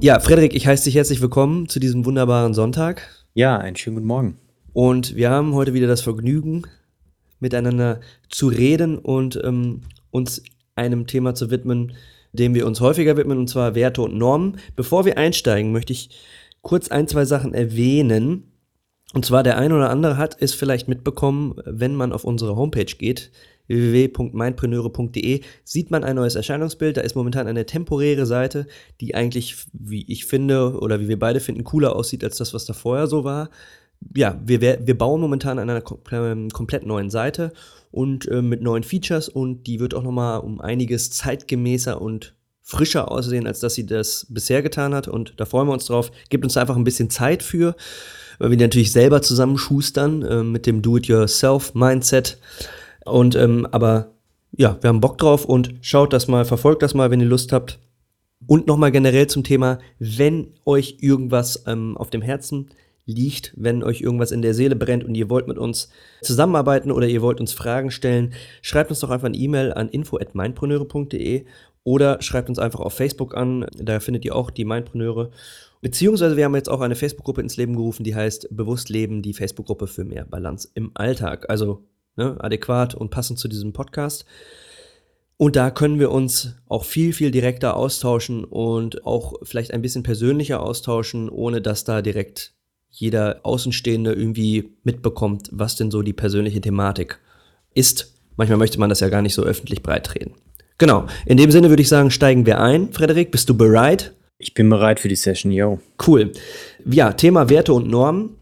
Ja, Frederik, ich heiße dich herzlich willkommen zu diesem wunderbaren Sonntag. Ja, einen schönen guten Morgen. Und wir haben heute wieder das Vergnügen, miteinander zu reden und ähm, uns einem Thema zu widmen, dem wir uns häufiger widmen, und zwar Werte und Normen. Bevor wir einsteigen, möchte ich kurz ein, zwei Sachen erwähnen. Und zwar der ein oder andere hat es vielleicht mitbekommen, wenn man auf unsere Homepage geht, www.mindpreneure.de sieht man ein neues Erscheinungsbild. Da ist momentan eine temporäre Seite, die eigentlich, wie ich finde, oder wie wir beide finden, cooler aussieht als das, was da vorher so war. Ja, wir, wir bauen momentan an einer komplett neuen Seite und äh, mit neuen Features und die wird auch nochmal um einiges zeitgemäßer und frischer aussehen, als dass sie das bisher getan hat. Und da freuen wir uns drauf. Gibt uns einfach ein bisschen Zeit für, weil wir natürlich selber zusammenschustern äh, mit dem Do-it-yourself-Mindset. Und ähm, aber ja, wir haben Bock drauf und schaut das mal, verfolgt das mal, wenn ihr Lust habt. Und nochmal generell zum Thema, wenn euch irgendwas ähm, auf dem Herzen liegt, wenn euch irgendwas in der Seele brennt und ihr wollt mit uns zusammenarbeiten oder ihr wollt uns Fragen stellen, schreibt uns doch einfach eine E-Mail an info@mindpreneure.de oder schreibt uns einfach auf Facebook an, da findet ihr auch die Mindpreneure. Beziehungsweise wir haben jetzt auch eine Facebook-Gruppe ins Leben gerufen, die heißt Bewusst Leben, die Facebook-Gruppe für mehr Balance im Alltag. Also ne, adäquat und passend zu diesem Podcast. Und da können wir uns auch viel, viel direkter austauschen und auch vielleicht ein bisschen persönlicher austauschen, ohne dass da direkt jeder Außenstehende irgendwie mitbekommt, was denn so die persönliche Thematik ist. Manchmal möchte man das ja gar nicht so öffentlich breitreden. Genau, in dem Sinne würde ich sagen, steigen wir ein. Frederik, bist du bereit? Ich bin bereit für die Session, yo. Cool. Ja, Thema Werte und Normen.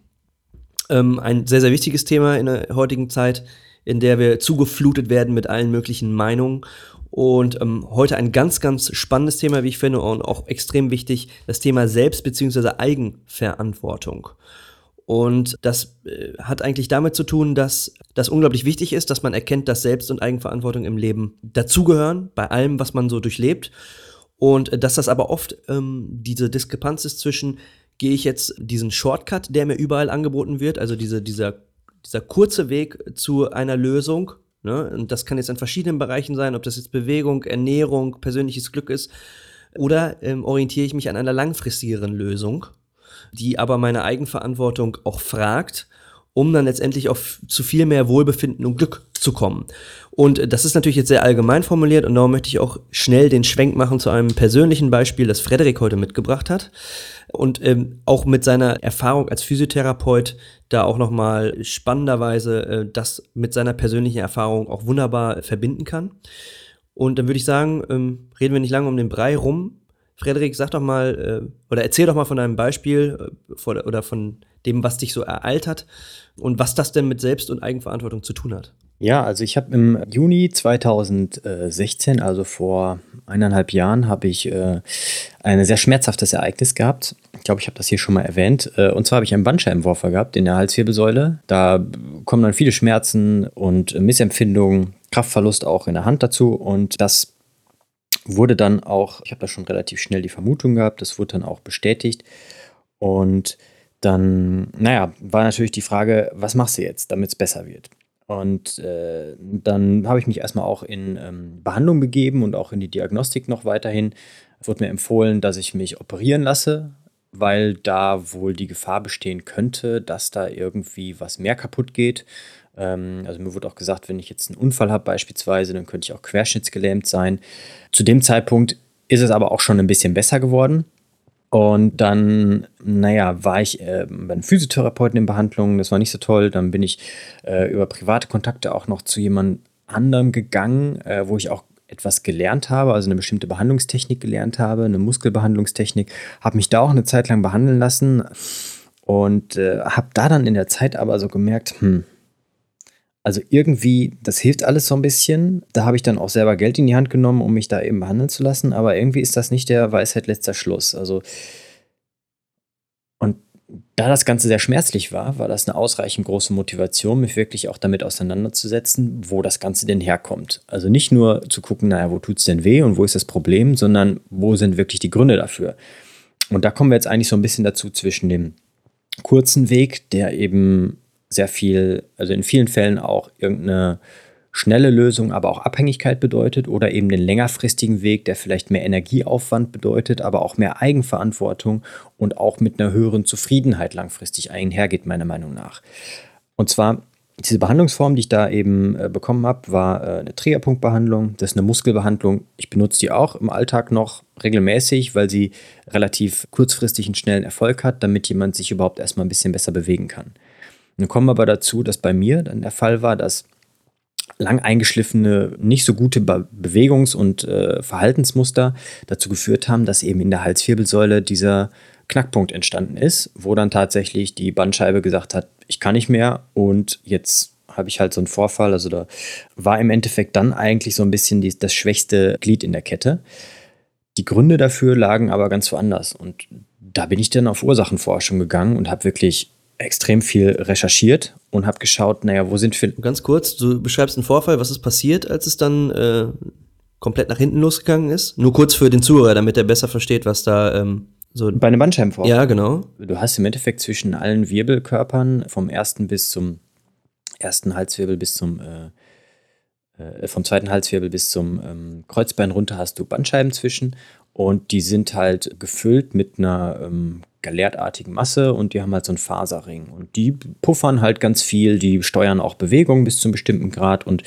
Ähm, ein sehr, sehr wichtiges Thema in der heutigen Zeit in der wir zugeflutet werden mit allen möglichen Meinungen. Und ähm, heute ein ganz, ganz spannendes Thema, wie ich finde, und auch extrem wichtig, das Thema Selbst- bzw. Eigenverantwortung. Und das äh, hat eigentlich damit zu tun, dass das unglaublich wichtig ist, dass man erkennt, dass Selbst- und Eigenverantwortung im Leben dazugehören, bei allem, was man so durchlebt. Und äh, dass das aber oft ähm, diese Diskrepanz ist zwischen, gehe ich jetzt diesen Shortcut, der mir überall angeboten wird, also diese, dieser dieser kurze Weg zu einer Lösung. Ne? Und das kann jetzt in verschiedenen Bereichen sein, ob das jetzt Bewegung, Ernährung, persönliches Glück ist. Oder ähm, orientiere ich mich an einer langfristigeren Lösung, die aber meine Eigenverantwortung auch fragt, um dann letztendlich auf zu viel mehr Wohlbefinden und Glück zu kommen. Und das ist natürlich jetzt sehr allgemein formuliert und darum möchte ich auch schnell den Schwenk machen zu einem persönlichen Beispiel, das Frederik heute mitgebracht hat und ähm, auch mit seiner Erfahrung als Physiotherapeut da auch nochmal spannenderweise äh, das mit seiner persönlichen Erfahrung auch wunderbar verbinden kann. Und dann würde ich sagen, ähm, reden wir nicht lange um den Brei rum. Frederik, sag doch mal äh, oder erzähl doch mal von deinem Beispiel äh, oder von dem, was dich so ereilt hat und was das denn mit Selbst- und Eigenverantwortung zu tun hat. Ja, also ich habe im Juni 2016, also vor eineinhalb Jahren, habe ich äh, ein sehr schmerzhaftes Ereignis gehabt. Ich glaube, ich habe das hier schon mal erwähnt. Äh, und zwar habe ich einen Bandscheibenvorfall gehabt in der Halswirbelsäule. Da kommen dann viele Schmerzen und Missempfindungen, Kraftverlust auch in der Hand dazu. Und das wurde dann auch, ich habe da schon relativ schnell die Vermutung gehabt, das wurde dann auch bestätigt. Und dann, naja, war natürlich die Frage, was machst du jetzt, damit es besser wird? Und äh, dann habe ich mich erstmal auch in ähm, Behandlung begeben und auch in die Diagnostik noch weiterhin. Es wurde mir empfohlen, dass ich mich operieren lasse, weil da wohl die Gefahr bestehen könnte, dass da irgendwie was mehr kaputt geht. Ähm, also mir wurde auch gesagt, wenn ich jetzt einen Unfall habe beispielsweise, dann könnte ich auch querschnittsgelähmt sein. Zu dem Zeitpunkt ist es aber auch schon ein bisschen besser geworden. Und dann, naja, war ich äh, bei einem Physiotherapeuten in Behandlung, das war nicht so toll. Dann bin ich äh, über private Kontakte auch noch zu jemand anderem gegangen, äh, wo ich auch etwas gelernt habe, also eine bestimmte Behandlungstechnik gelernt habe, eine Muskelbehandlungstechnik, habe mich da auch eine Zeit lang behandeln lassen und äh, habe da dann in der Zeit aber so gemerkt, hm, also irgendwie, das hilft alles so ein bisschen. Da habe ich dann auch selber Geld in die Hand genommen, um mich da eben behandeln zu lassen. Aber irgendwie ist das nicht der Weisheit letzter Schluss. Also, und da das Ganze sehr schmerzlich war, war das eine ausreichend große Motivation, mich wirklich auch damit auseinanderzusetzen, wo das Ganze denn herkommt. Also nicht nur zu gucken, naja, wo tut es denn weh und wo ist das Problem, sondern wo sind wirklich die Gründe dafür. Und da kommen wir jetzt eigentlich so ein bisschen dazu zwischen dem kurzen Weg, der eben sehr viel, also in vielen Fällen auch irgendeine schnelle Lösung, aber auch Abhängigkeit bedeutet oder eben den längerfristigen Weg, der vielleicht mehr Energieaufwand bedeutet, aber auch mehr Eigenverantwortung und auch mit einer höheren Zufriedenheit langfristig einhergeht, meiner Meinung nach. Und zwar diese Behandlungsform, die ich da eben äh, bekommen habe, war äh, eine Triggerpunktbehandlung. Das ist eine Muskelbehandlung. Ich benutze die auch im Alltag noch regelmäßig, weil sie relativ kurzfristig einen schnellen Erfolg hat, damit jemand sich überhaupt erstmal ein bisschen besser bewegen kann. Nun kommen wir aber dazu, dass bei mir dann der Fall war, dass lang eingeschliffene, nicht so gute Be Bewegungs- und äh, Verhaltensmuster dazu geführt haben, dass eben in der Halswirbelsäule dieser Knackpunkt entstanden ist, wo dann tatsächlich die Bandscheibe gesagt hat, ich kann nicht mehr und jetzt habe ich halt so einen Vorfall. Also da war im Endeffekt dann eigentlich so ein bisschen die, das schwächste Glied in der Kette. Die Gründe dafür lagen aber ganz woanders und da bin ich dann auf Ursachenforschung gegangen und habe wirklich extrem viel recherchiert und habe geschaut, naja, wo sind wir. Ganz kurz, du beschreibst einen Vorfall, was ist passiert, als es dann äh, komplett nach hinten losgegangen ist? Nur kurz für den Zuhörer, damit er besser versteht, was da ähm, so. Bei einem Bandscheibenvorfall. Ja, genau. Du hast im Endeffekt zwischen allen Wirbelkörpern vom ersten bis zum ersten Halswirbel bis zum äh, äh, vom zweiten Halswirbel bis zum ähm, Kreuzbein runter hast du Bandscheiben zwischen und die sind halt gefüllt mit einer ähm, galertartigen Masse und die haben halt so einen Faserring. Und die puffern halt ganz viel, die steuern auch Bewegung bis zu einem bestimmten Grad und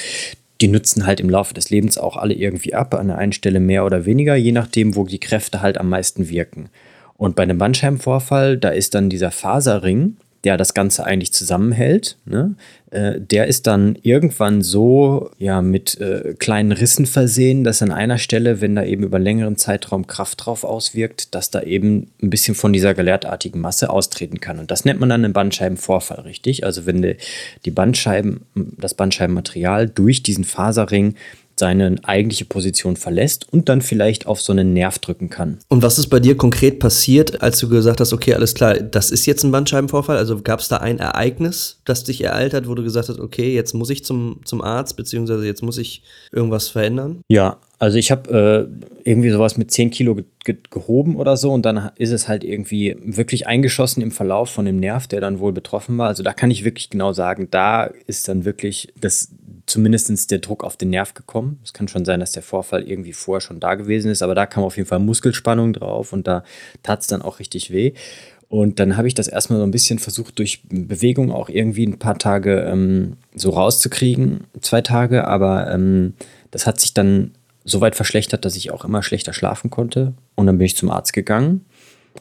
die nützen halt im Laufe des Lebens auch alle irgendwie ab, an der einen Stelle mehr oder weniger, je nachdem, wo die Kräfte halt am meisten wirken. Und bei einem Bandscheibenvorfall, da ist dann dieser Faserring, der das Ganze eigentlich zusammenhält, ne? äh, der ist dann irgendwann so ja mit äh, kleinen Rissen versehen, dass an einer Stelle, wenn da eben über längeren Zeitraum Kraft drauf auswirkt, dass da eben ein bisschen von dieser galertartigen Masse austreten kann. Und das nennt man dann einen Bandscheibenvorfall, richtig? Also wenn die, die Bandscheiben, das Bandscheibenmaterial durch diesen Faserring seine eigentliche Position verlässt und dann vielleicht auf so einen Nerv drücken kann. Und was ist bei dir konkret passiert, als du gesagt hast, okay, alles klar, das ist jetzt ein Bandscheibenvorfall? Also gab es da ein Ereignis, das dich ereilt hat, wo du gesagt hast, okay, jetzt muss ich zum, zum Arzt, beziehungsweise jetzt muss ich irgendwas verändern? Ja, also ich habe äh, irgendwie sowas mit 10 Kilo ge ge gehoben oder so und dann ist es halt irgendwie wirklich eingeschossen im Verlauf von dem Nerv, der dann wohl betroffen war. Also da kann ich wirklich genau sagen, da ist dann wirklich das zumindest der Druck auf den Nerv gekommen. Es kann schon sein, dass der Vorfall irgendwie vorher schon da gewesen ist, aber da kam auf jeden Fall Muskelspannung drauf und da tat es dann auch richtig weh. Und dann habe ich das erstmal so ein bisschen versucht, durch Bewegung auch irgendwie ein paar Tage ähm, so rauszukriegen, zwei Tage, aber ähm, das hat sich dann so weit verschlechtert, dass ich auch immer schlechter schlafen konnte. Und dann bin ich zum Arzt gegangen,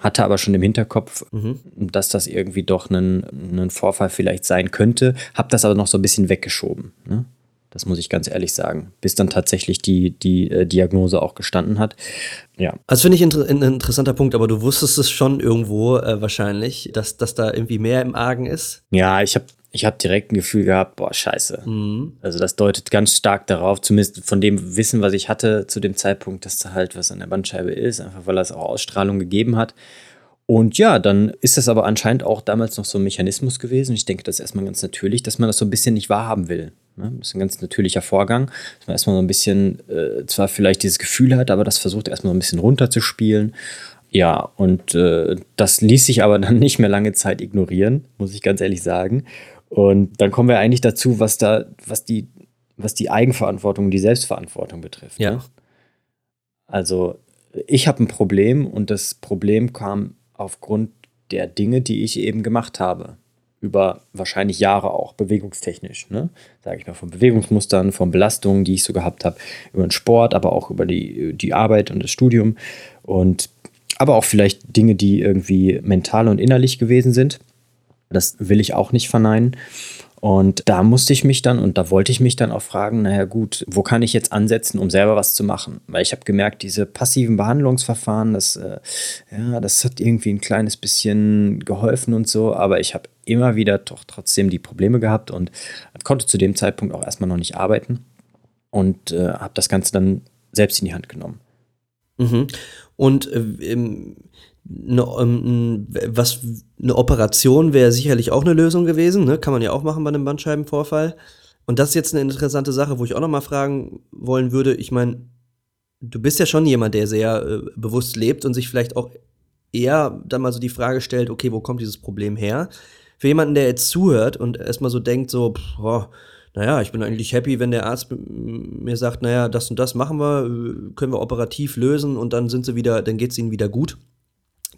hatte aber schon im Hinterkopf, mhm. dass das irgendwie doch ein, Vorfall vielleicht sein könnte, habe das aber noch so ein bisschen weggeschoben. Ne? Das muss ich ganz ehrlich sagen. Bis dann tatsächlich die, die äh, Diagnose auch gestanden hat. Ja. Also finde ich inter ein interessanter Punkt, aber du wusstest es schon irgendwo äh, wahrscheinlich, dass, dass da irgendwie mehr im Argen ist. Ja, ich habe ich hab direkt ein Gefühl gehabt, boah, scheiße. Mhm. Also das deutet ganz stark darauf, zumindest von dem Wissen, was ich hatte zu dem Zeitpunkt, dass da halt was an der Bandscheibe ist, einfach weil das auch Ausstrahlung gegeben hat. Und ja, dann ist das aber anscheinend auch damals noch so ein Mechanismus gewesen. Ich denke, das ist erstmal ganz natürlich, dass man das so ein bisschen nicht wahrhaben will. Ne? Das ist ein ganz natürlicher Vorgang, dass man erstmal so ein bisschen, äh, zwar vielleicht dieses Gefühl hat, aber das versucht erstmal so ein bisschen runterzuspielen. Ja, und äh, das ließ sich aber dann nicht mehr lange Zeit ignorieren, muss ich ganz ehrlich sagen. Und dann kommen wir eigentlich dazu, was da, was die, was die Eigenverantwortung, die Selbstverantwortung betrifft. Ja. Ne? Also ich habe ein Problem und das Problem kam aufgrund der Dinge, die ich eben gemacht habe. Über wahrscheinlich Jahre auch, bewegungstechnisch. Ne? Sage ich mal, von Bewegungsmustern, von Belastungen, die ich so gehabt habe, über den Sport, aber auch über die, die Arbeit und das Studium. Und aber auch vielleicht Dinge, die irgendwie mental und innerlich gewesen sind. Das will ich auch nicht verneinen. Und da musste ich mich dann und da wollte ich mich dann auch fragen, naja gut, wo kann ich jetzt ansetzen, um selber was zu machen? Weil ich habe gemerkt, diese passiven Behandlungsverfahren, das, äh, ja, das hat irgendwie ein kleines bisschen geholfen und so, aber ich habe immer wieder doch trotzdem die Probleme gehabt und konnte zu dem Zeitpunkt auch erstmal noch nicht arbeiten und äh, habe das Ganze dann selbst in die Hand genommen. Mhm. Und äh, eine, ähm, was, eine Operation wäre sicherlich auch eine Lösung gewesen, ne? kann man ja auch machen bei einem Bandscheibenvorfall. Und das ist jetzt eine interessante Sache, wo ich auch noch mal fragen wollen würde. Ich meine, du bist ja schon jemand, der sehr äh, bewusst lebt und sich vielleicht auch eher dann mal so die Frage stellt, okay, wo kommt dieses Problem her? Für jemanden, der jetzt zuhört und erstmal so denkt, so, pff, oh, naja, ich bin eigentlich happy, wenn der Arzt mir sagt, naja, das und das machen wir, äh, können wir operativ lösen und dann sind sie wieder, dann geht es ihnen wieder gut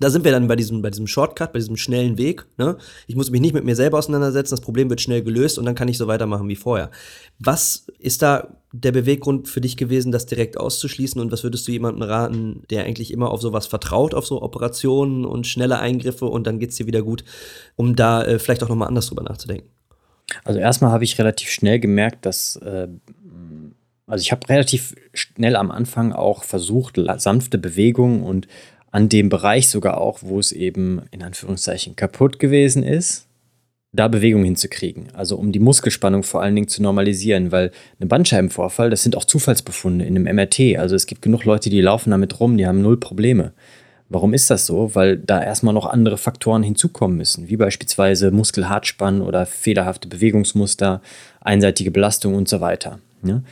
da sind wir dann bei diesem, bei diesem Shortcut, bei diesem schnellen Weg. Ne? Ich muss mich nicht mit mir selber auseinandersetzen, das Problem wird schnell gelöst und dann kann ich so weitermachen wie vorher. Was ist da der Beweggrund für dich gewesen, das direkt auszuschließen und was würdest du jemandem raten, der eigentlich immer auf sowas vertraut, auf so Operationen und schnelle Eingriffe und dann geht's dir wieder gut, um da äh, vielleicht auch nochmal anders drüber nachzudenken? Also erstmal habe ich relativ schnell gemerkt, dass äh, also ich habe relativ schnell am Anfang auch versucht, sanfte Bewegungen und an dem Bereich sogar auch, wo es eben in Anführungszeichen kaputt gewesen ist, da Bewegung hinzukriegen. Also um die Muskelspannung vor allen Dingen zu normalisieren, weil ein Bandscheibenvorfall, das sind auch Zufallsbefunde in einem MRT. Also es gibt genug Leute, die laufen damit rum, die haben null Probleme. Warum ist das so? Weil da erstmal noch andere Faktoren hinzukommen müssen, wie beispielsweise Muskelhartspann oder fehlerhafte Bewegungsmuster, einseitige Belastung und so weiter. Ja?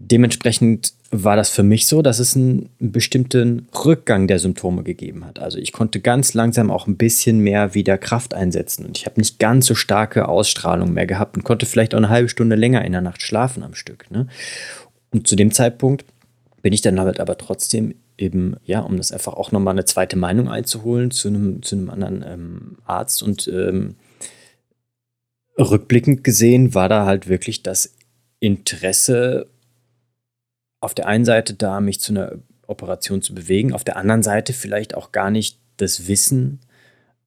Dementsprechend war das für mich so, dass es einen bestimmten Rückgang der Symptome gegeben hat. Also ich konnte ganz langsam auch ein bisschen mehr wieder Kraft einsetzen und ich habe nicht ganz so starke Ausstrahlung mehr gehabt und konnte vielleicht auch eine halbe Stunde länger in der Nacht schlafen am Stück. Ne? Und zu dem Zeitpunkt bin ich dann halt aber trotzdem eben, ja, um das einfach auch nochmal eine zweite Meinung einzuholen zu einem, zu einem anderen ähm, Arzt und ähm, rückblickend gesehen war da halt wirklich das Interesse auf der einen Seite da, mich zu einer Operation zu bewegen, auf der anderen Seite vielleicht auch gar nicht das Wissen,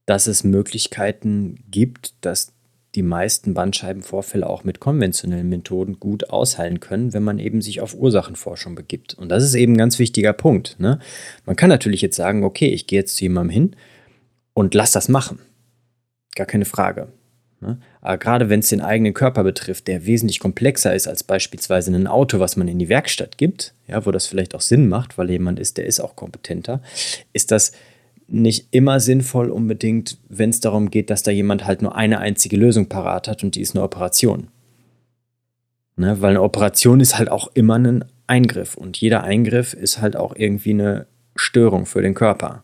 dass es Möglichkeiten gibt, dass die meisten Bandscheibenvorfälle auch mit konventionellen Methoden gut ausheilen können, wenn man eben sich auf Ursachenforschung begibt. Und das ist eben ein ganz wichtiger Punkt. Ne? Man kann natürlich jetzt sagen, okay, ich gehe jetzt zu jemandem hin und lass das machen. Gar keine Frage. Ne? Aber gerade wenn es den eigenen Körper betrifft, der wesentlich komplexer ist als beispielsweise ein Auto, was man in die Werkstatt gibt, ja, wo das vielleicht auch Sinn macht, weil jemand ist, der ist auch kompetenter, ist das nicht immer sinnvoll unbedingt, wenn es darum geht, dass da jemand halt nur eine einzige Lösung parat hat und die ist eine Operation. Ne? Weil eine Operation ist halt auch immer ein Eingriff und jeder Eingriff ist halt auch irgendwie eine Störung für den Körper.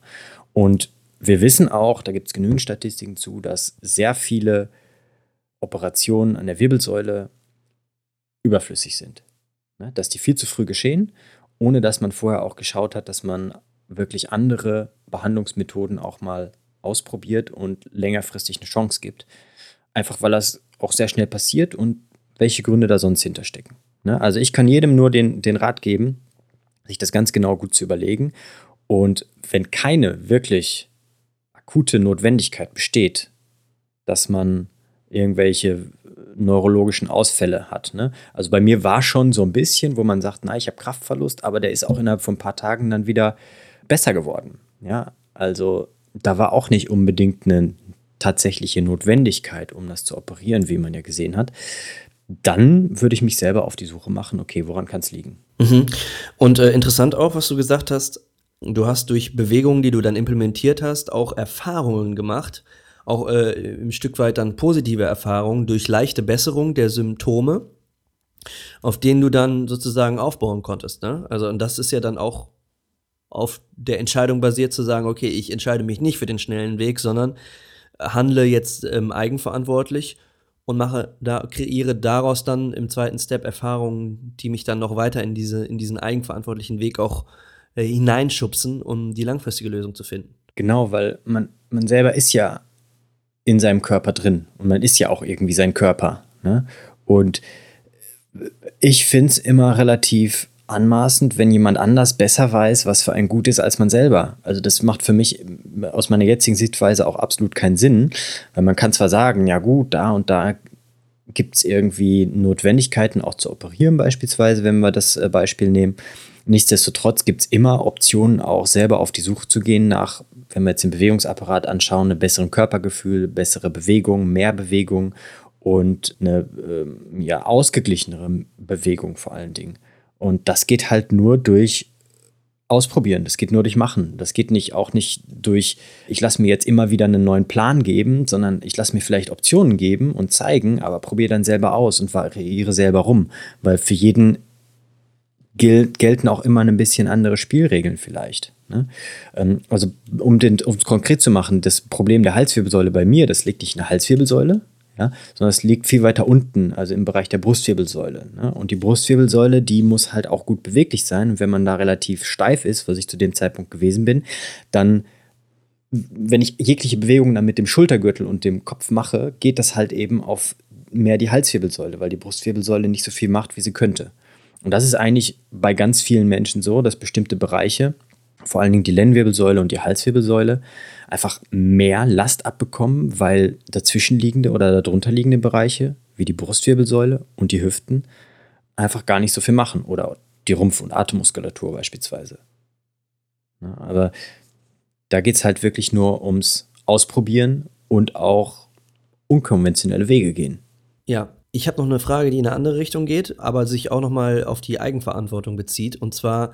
Und wir wissen auch, da gibt es genügend Statistiken zu, dass sehr viele Operationen an der Wirbelsäule überflüssig sind. Ne? Dass die viel zu früh geschehen, ohne dass man vorher auch geschaut hat, dass man wirklich andere Behandlungsmethoden auch mal ausprobiert und längerfristig eine Chance gibt. Einfach weil das auch sehr schnell passiert und welche Gründe da sonst hinterstecken. Ne? Also ich kann jedem nur den, den Rat geben, sich das ganz genau gut zu überlegen. Und wenn keine wirklich akute Notwendigkeit besteht, dass man irgendwelche neurologischen Ausfälle hat. Ne? Also bei mir war schon so ein bisschen, wo man sagt, na, ich habe Kraftverlust, aber der ist auch innerhalb von ein paar Tagen dann wieder besser geworden. Ja, also da war auch nicht unbedingt eine tatsächliche Notwendigkeit, um das zu operieren, wie man ja gesehen hat. Dann würde ich mich selber auf die Suche machen, okay, woran kann es liegen? Mhm. Und äh, interessant auch, was du gesagt hast, du hast durch Bewegungen, die du dann implementiert hast, auch Erfahrungen gemacht, auch äh, ein Stück weit dann positive Erfahrungen durch leichte Besserung der Symptome, auf denen du dann sozusagen aufbauen konntest. Ne? Also, und das ist ja dann auch auf der Entscheidung basiert zu sagen, okay, ich entscheide mich nicht für den schnellen Weg, sondern handle jetzt ähm, eigenverantwortlich und mache da kreiere daraus dann im zweiten Step Erfahrungen, die mich dann noch weiter in diese in diesen eigenverantwortlichen Weg auch äh, hineinschubsen, um die langfristige Lösung zu finden. Genau, weil man man selber ist ja in seinem Körper drin. Und man ist ja auch irgendwie sein Körper. Ne? Und ich finde es immer relativ anmaßend, wenn jemand anders besser weiß, was für ein Gut ist als man selber. Also das macht für mich aus meiner jetzigen Sichtweise auch absolut keinen Sinn, weil man kann zwar sagen, ja gut, da und da gibt es irgendwie Notwendigkeiten auch zu operieren beispielsweise, wenn wir das äh, Beispiel nehmen. Nichtsdestotrotz gibt es immer Optionen, auch selber auf die Suche zu gehen nach wenn wir jetzt den Bewegungsapparat anschauen, ein besseres Körpergefühl, bessere Bewegung, mehr Bewegung und eine äh, ja, ausgeglichenere Bewegung vor allen Dingen. Und das geht halt nur durch ausprobieren. Das geht nur durch Machen. Das geht nicht auch nicht durch, ich lasse mir jetzt immer wieder einen neuen Plan geben, sondern ich lasse mir vielleicht Optionen geben und zeigen, aber probiere dann selber aus und variiere selber rum. Weil für jeden gilt, gelten auch immer ein bisschen andere Spielregeln vielleicht. Ne? Ähm, also um es konkret zu machen, das Problem der Halswirbelsäule bei mir, das liegt nicht in der Halswirbelsäule, ja, sondern es liegt viel weiter unten, also im Bereich der Brustwirbelsäule. Ne? Und die Brustwirbelsäule, die muss halt auch gut beweglich sein. Und wenn man da relativ steif ist, was ich zu dem Zeitpunkt gewesen bin, dann, wenn ich jegliche Bewegungen dann mit dem Schultergürtel und dem Kopf mache, geht das halt eben auf mehr die Halswirbelsäule, weil die Brustwirbelsäule nicht so viel macht, wie sie könnte. Und das ist eigentlich bei ganz vielen Menschen so, dass bestimmte Bereiche, vor allen Dingen die Lendenwirbelsäule und die Halswirbelsäule, einfach mehr Last abbekommen, weil dazwischenliegende oder darunterliegende Bereiche, wie die Brustwirbelsäule und die Hüften, einfach gar nicht so viel machen. Oder die Rumpf- und Atemmuskulatur beispielsweise. Ja, aber da geht es halt wirklich nur ums Ausprobieren und auch unkonventionelle Wege gehen. Ja, ich habe noch eine Frage, die in eine andere Richtung geht, aber sich auch nochmal auf die Eigenverantwortung bezieht. Und zwar,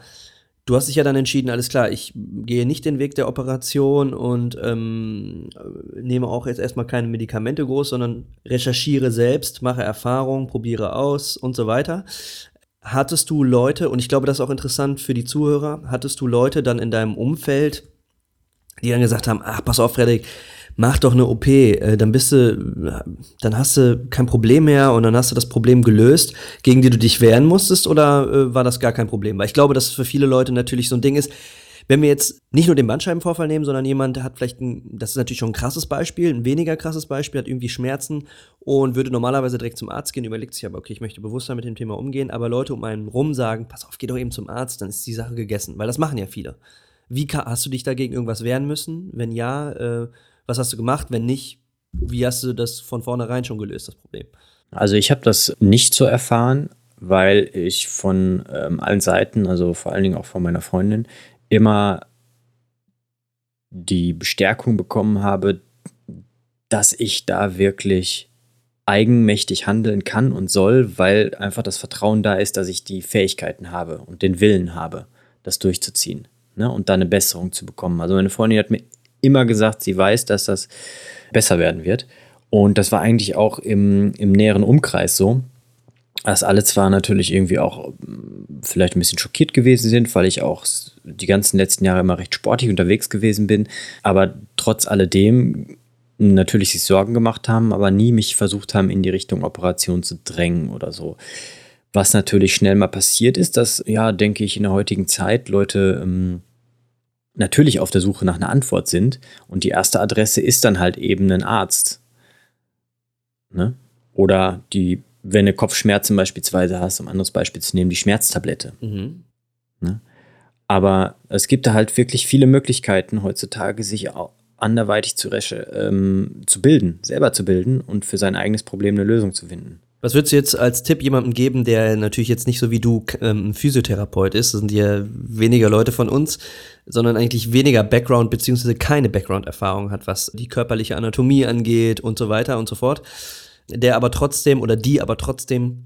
du hast dich ja dann entschieden, alles klar, ich gehe nicht den Weg der Operation und ähm, nehme auch jetzt erstmal keine Medikamente groß, sondern recherchiere selbst, mache Erfahrung, probiere aus und so weiter. Hattest du Leute, und ich glaube, das ist auch interessant für die Zuhörer, hattest du Leute dann in deinem Umfeld, die dann gesagt haben, ach, pass auf, Frederik, mach doch eine OP, äh, dann bist du, dann hast du kein Problem mehr und dann hast du das Problem gelöst, gegen die du dich wehren musstest, oder äh, war das gar kein Problem? Weil ich glaube, dass es für viele Leute natürlich so ein Ding ist, wenn wir jetzt nicht nur den Bandscheibenvorfall nehmen, sondern jemand hat vielleicht ein, das ist natürlich schon ein krasses Beispiel, ein weniger krasses Beispiel, hat irgendwie Schmerzen und würde normalerweise direkt zum Arzt gehen, überlegt sich aber, okay, ich möchte bewusster mit dem Thema umgehen, aber Leute um einen rum sagen, pass auf, geh doch eben zum Arzt, dann ist die Sache gegessen, weil das machen ja viele. Wie hast du dich dagegen irgendwas wehren müssen? Wenn ja, äh, was hast du gemacht? Wenn nicht, wie hast du das von vornherein schon gelöst, das Problem? Also ich habe das nicht so erfahren, weil ich von ähm, allen Seiten, also vor allen Dingen auch von meiner Freundin, immer die Bestärkung bekommen habe, dass ich da wirklich eigenmächtig handeln kann und soll, weil einfach das Vertrauen da ist, dass ich die Fähigkeiten habe und den Willen habe, das durchzuziehen ne, und da eine Besserung zu bekommen. Also meine Freundin hat mir immer gesagt, sie weiß, dass das besser werden wird. Und das war eigentlich auch im, im näheren Umkreis so, dass alle zwar natürlich irgendwie auch hm, vielleicht ein bisschen schockiert gewesen sind, weil ich auch die ganzen letzten Jahre immer recht sportlich unterwegs gewesen bin, aber trotz alledem natürlich sich Sorgen gemacht haben, aber nie mich versucht haben, in die Richtung Operation zu drängen oder so. Was natürlich schnell mal passiert ist, dass, ja, denke ich, in der heutigen Zeit Leute ähm, natürlich auf der Suche nach einer Antwort sind. Und die erste Adresse ist dann halt eben ein Arzt. Ne? Oder die, wenn du Kopfschmerzen beispielsweise hast, um ein anderes Beispiel zu nehmen, die Schmerztablette. Mhm. Ne? Aber es gibt da halt wirklich viele Möglichkeiten heutzutage, sich anderweitig zu, ähm, zu bilden, selber zu bilden und für sein eigenes Problem eine Lösung zu finden. Was würdest du jetzt als Tipp jemandem geben, der natürlich jetzt nicht so wie du ähm, Physiotherapeut ist, das sind ja weniger Leute von uns, sondern eigentlich weniger Background beziehungsweise keine Background-Erfahrung hat, was die körperliche Anatomie angeht und so weiter und so fort, der aber trotzdem oder die aber trotzdem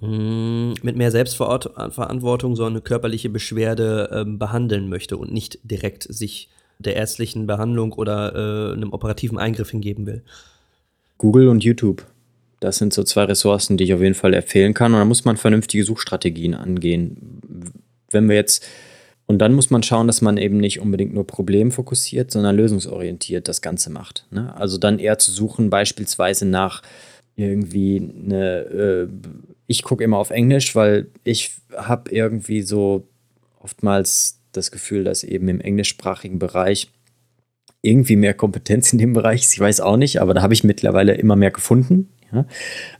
mh, hm, mit mehr Selbstverantwortung so eine körperliche Beschwerde ähm, behandeln möchte und nicht direkt sich der ärztlichen Behandlung oder äh, einem operativen Eingriff hingeben will. Google und YouTube. Das sind so zwei Ressourcen, die ich auf jeden Fall empfehlen kann. Und da muss man vernünftige Suchstrategien angehen. Wenn wir jetzt, und dann muss man schauen, dass man eben nicht unbedingt nur problemfokussiert, sondern lösungsorientiert das Ganze macht. Ne? Also dann eher zu suchen, beispielsweise nach irgendwie eine, äh, ich gucke immer auf Englisch, weil ich habe irgendwie so oftmals das Gefühl, dass eben im englischsprachigen Bereich irgendwie mehr Kompetenz in dem Bereich ist. Ich weiß auch nicht, aber da habe ich mittlerweile immer mehr gefunden. Ja?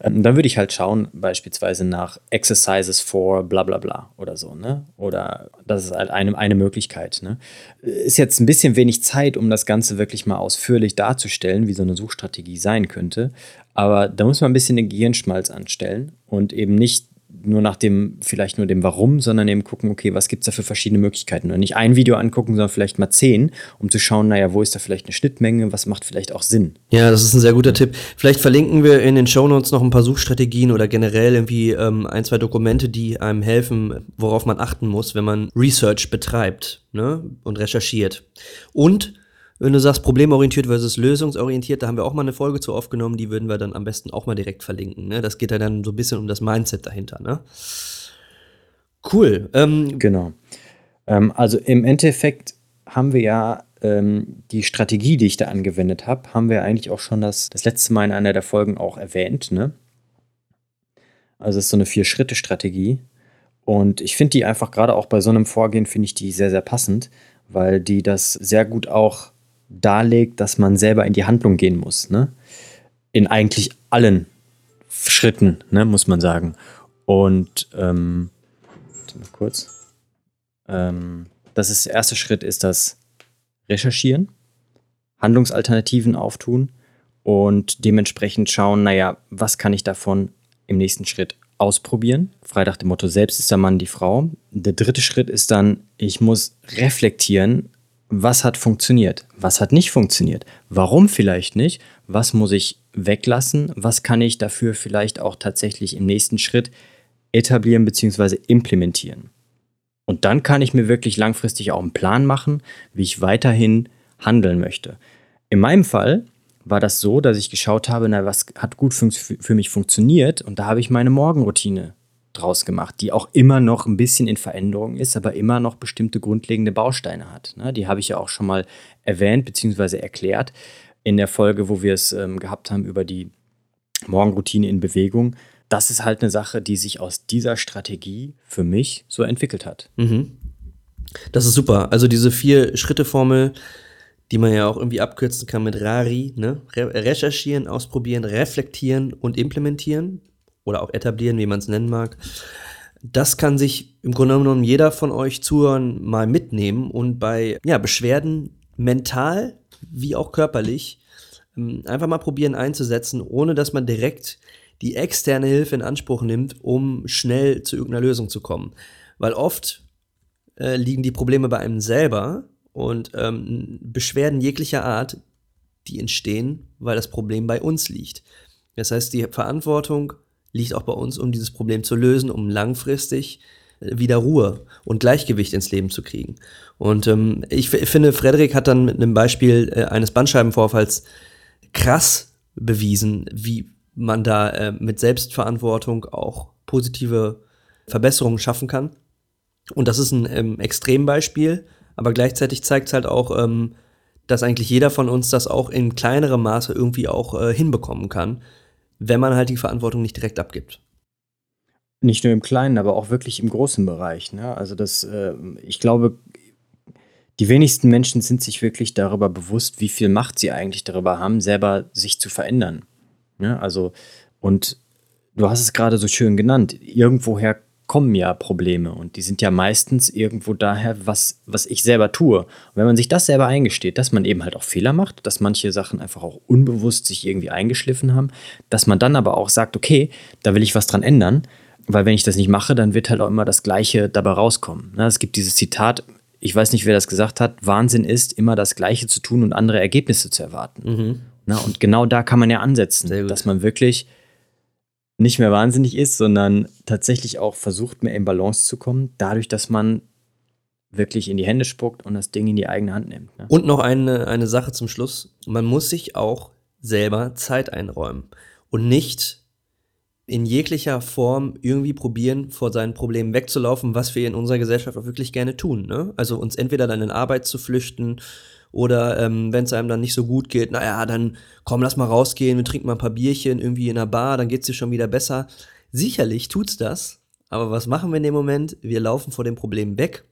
Ähm, dann würde ich halt schauen, beispielsweise nach Exercises for bla bla bla oder so, ne? Oder das ist halt eine, eine Möglichkeit. Ne? Ist jetzt ein bisschen wenig Zeit, um das Ganze wirklich mal ausführlich darzustellen, wie so eine Suchstrategie sein könnte. Aber da muss man ein bisschen den Gehirnschmalz anstellen und eben nicht nur nach dem, vielleicht nur dem Warum, sondern eben gucken, okay, was gibt es da für verschiedene Möglichkeiten? Und nicht ein Video angucken, sondern vielleicht mal zehn, um zu schauen, naja, wo ist da vielleicht eine Schnittmenge, was macht vielleicht auch Sinn? Ja, das ist ein sehr guter Tipp. Vielleicht verlinken wir in den Shownotes noch ein paar Suchstrategien oder generell irgendwie ähm, ein, zwei Dokumente, die einem helfen, worauf man achten muss, wenn man Research betreibt ne? und recherchiert. Und wenn du sagst, problemorientiert versus lösungsorientiert, da haben wir auch mal eine Folge zu aufgenommen, die würden wir dann am besten auch mal direkt verlinken. Ne? Das geht ja dann so ein bisschen um das Mindset dahinter. Ne? Cool. Ähm, genau. Ähm, also im Endeffekt haben wir ja ähm, die Strategie, die ich da angewendet habe, haben wir eigentlich auch schon das, das letzte Mal in einer der Folgen auch erwähnt. Ne? Also es ist so eine Vier-Schritte-Strategie. Und ich finde die einfach gerade auch bei so einem Vorgehen, finde ich die sehr, sehr passend, weil die das sehr gut auch darlegt, dass man selber in die Handlung gehen muss. Ne? In eigentlich allen Schritten, ne, muss man sagen. Und ähm, mal kurz. Ähm, das ist der erste Schritt, ist das Recherchieren, Handlungsalternativen auftun und dementsprechend schauen, naja, was kann ich davon im nächsten Schritt ausprobieren? Frei nach dem Motto, selbst ist der Mann die Frau. Der dritte Schritt ist dann, ich muss reflektieren, was hat funktioniert, was hat nicht funktioniert, warum vielleicht nicht, was muss ich weglassen, was kann ich dafür vielleicht auch tatsächlich im nächsten Schritt etablieren bzw. implementieren. Und dann kann ich mir wirklich langfristig auch einen Plan machen, wie ich weiterhin handeln möchte. In meinem Fall war das so, dass ich geschaut habe, na, was hat gut für mich funktioniert und da habe ich meine Morgenroutine draus gemacht, die auch immer noch ein bisschen in Veränderung ist, aber immer noch bestimmte grundlegende Bausteine hat. Ne? Die habe ich ja auch schon mal erwähnt bzw. erklärt in der Folge, wo wir es ähm, gehabt haben über die Morgenroutine in Bewegung. Das ist halt eine Sache, die sich aus dieser Strategie für mich so entwickelt hat. Mhm. Das ist super. Also diese Vier-Schritte-Formel, die man ja auch irgendwie abkürzen kann mit RARI, ne? Re recherchieren, ausprobieren, reflektieren und implementieren oder auch etablieren, wie man es nennen mag. Das kann sich im Grunde genommen jeder von euch Zuhörern mal mitnehmen und bei ja, Beschwerden mental wie auch körperlich ähm, einfach mal probieren einzusetzen, ohne dass man direkt die externe Hilfe in Anspruch nimmt, um schnell zu irgendeiner Lösung zu kommen. Weil oft äh, liegen die Probleme bei einem selber und ähm, Beschwerden jeglicher Art, die entstehen, weil das Problem bei uns liegt. Das heißt, die Verantwortung liegt auch bei uns, um dieses Problem zu lösen, um langfristig äh, wieder Ruhe und Gleichgewicht ins Leben zu kriegen. Und ähm, ich finde, Frederik hat dann mit einem Beispiel äh, eines Bandscheibenvorfalls krass bewiesen, wie man da äh, mit Selbstverantwortung auch positive Verbesserungen schaffen kann. Und das ist ein ähm, Extrembeispiel, aber gleichzeitig zeigt es halt auch, ähm, dass eigentlich jeder von uns das auch in kleinerem Maße irgendwie auch äh, hinbekommen kann wenn man halt die Verantwortung nicht direkt abgibt. Nicht nur im Kleinen, aber auch wirklich im großen Bereich. Ne? Also das, äh, ich glaube, die wenigsten Menschen sind sich wirklich darüber bewusst, wie viel Macht sie eigentlich darüber haben, selber sich zu verändern. Ja, also, und du hast es gerade so schön genannt, irgendwoher kommen ja Probleme und die sind ja meistens irgendwo daher, was, was ich selber tue. Und wenn man sich das selber eingesteht, dass man eben halt auch Fehler macht, dass manche Sachen einfach auch unbewusst sich irgendwie eingeschliffen haben, dass man dann aber auch sagt, okay, da will ich was dran ändern, weil wenn ich das nicht mache, dann wird halt auch immer das Gleiche dabei rauskommen. Ne, es gibt dieses Zitat, ich weiß nicht, wer das gesagt hat, Wahnsinn ist, immer das Gleiche zu tun und andere Ergebnisse zu erwarten. Mhm. Na, und genau da kann man ja ansetzen, dass man wirklich nicht mehr wahnsinnig ist, sondern tatsächlich auch versucht, mehr in Balance zu kommen, dadurch, dass man wirklich in die Hände spuckt und das Ding in die eigene Hand nimmt. Ne? Und noch eine, eine Sache zum Schluss. Man muss sich auch selber Zeit einräumen und nicht in jeglicher Form irgendwie probieren, vor seinen Problemen wegzulaufen, was wir in unserer Gesellschaft auch wirklich gerne tun. Ne? Also uns entweder dann in Arbeit zu flüchten oder ähm, wenn es einem dann nicht so gut geht, naja, dann komm, lass mal rausgehen, wir trinken mal ein paar Bierchen irgendwie in der Bar, dann geht es dir schon wieder besser. Sicherlich tut's das, aber was machen wir in dem Moment? Wir laufen vor dem Problem weg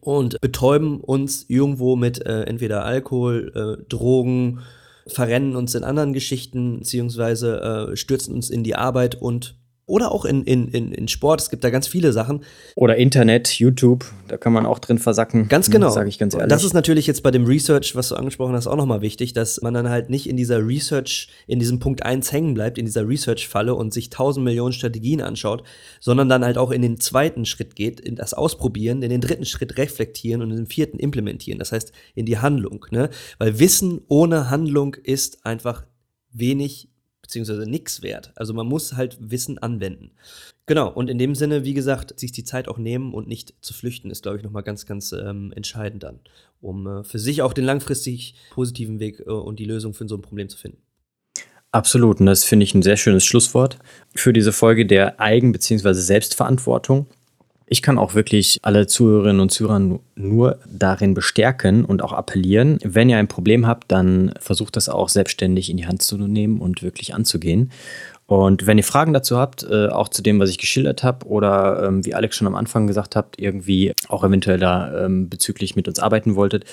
und betäuben uns irgendwo mit äh, entweder Alkohol, äh, Drogen, verrennen uns in anderen Geschichten, beziehungsweise äh, stürzen uns in die Arbeit und oder auch in, in, in, in Sport. Es gibt da ganz viele Sachen. Oder Internet, YouTube, da kann man auch drin versacken. Ganz genau. Sage ich ganz ehrlich. Das ist natürlich jetzt bei dem Research, was du angesprochen hast, auch nochmal wichtig, dass man dann halt nicht in dieser Research, in diesem Punkt 1 hängen bleibt, in dieser Research-Falle und sich tausend Millionen Strategien anschaut, sondern dann halt auch in den zweiten Schritt geht, in das Ausprobieren, in den dritten Schritt reflektieren und in den vierten implementieren. Das heißt, in die Handlung. Ne? Weil Wissen ohne Handlung ist einfach wenig beziehungsweise nichts wert. Also man muss halt Wissen anwenden. Genau, und in dem Sinne, wie gesagt, sich die Zeit auch nehmen und nicht zu flüchten, ist, glaube ich, nochmal ganz, ganz ähm, entscheidend dann, um äh, für sich auch den langfristig positiven Weg äh, und die Lösung für so ein Problem zu finden. Absolut, und das finde ich ein sehr schönes Schlusswort für diese Folge der Eigen- bzw. Selbstverantwortung. Ich kann auch wirklich alle Zuhörerinnen und Zuhörer nur darin bestärken und auch appellieren, wenn ihr ein Problem habt, dann versucht das auch selbstständig in die Hand zu nehmen und wirklich anzugehen. Und wenn ihr Fragen dazu habt, äh, auch zu dem, was ich geschildert habe, oder ähm, wie Alex schon am Anfang gesagt habt, irgendwie auch eventuell da ähm, bezüglich mit uns arbeiten wolltet,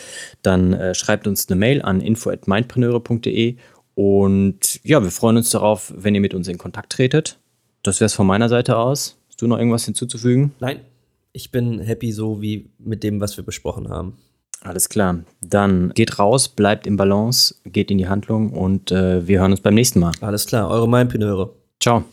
dann äh, schreibt uns eine Mail an info@mindpreneure.de und ja, wir freuen uns darauf, wenn ihr mit uns in Kontakt tretet. Das wäre es von meiner Seite aus. Hast du noch irgendwas hinzuzufügen? Nein, ich bin happy so wie mit dem, was wir besprochen haben. Alles klar. Dann geht raus, bleibt im Balance, geht in die Handlung und äh, wir hören uns beim nächsten Mal. Alles klar, eure Mindpreneure. Ciao.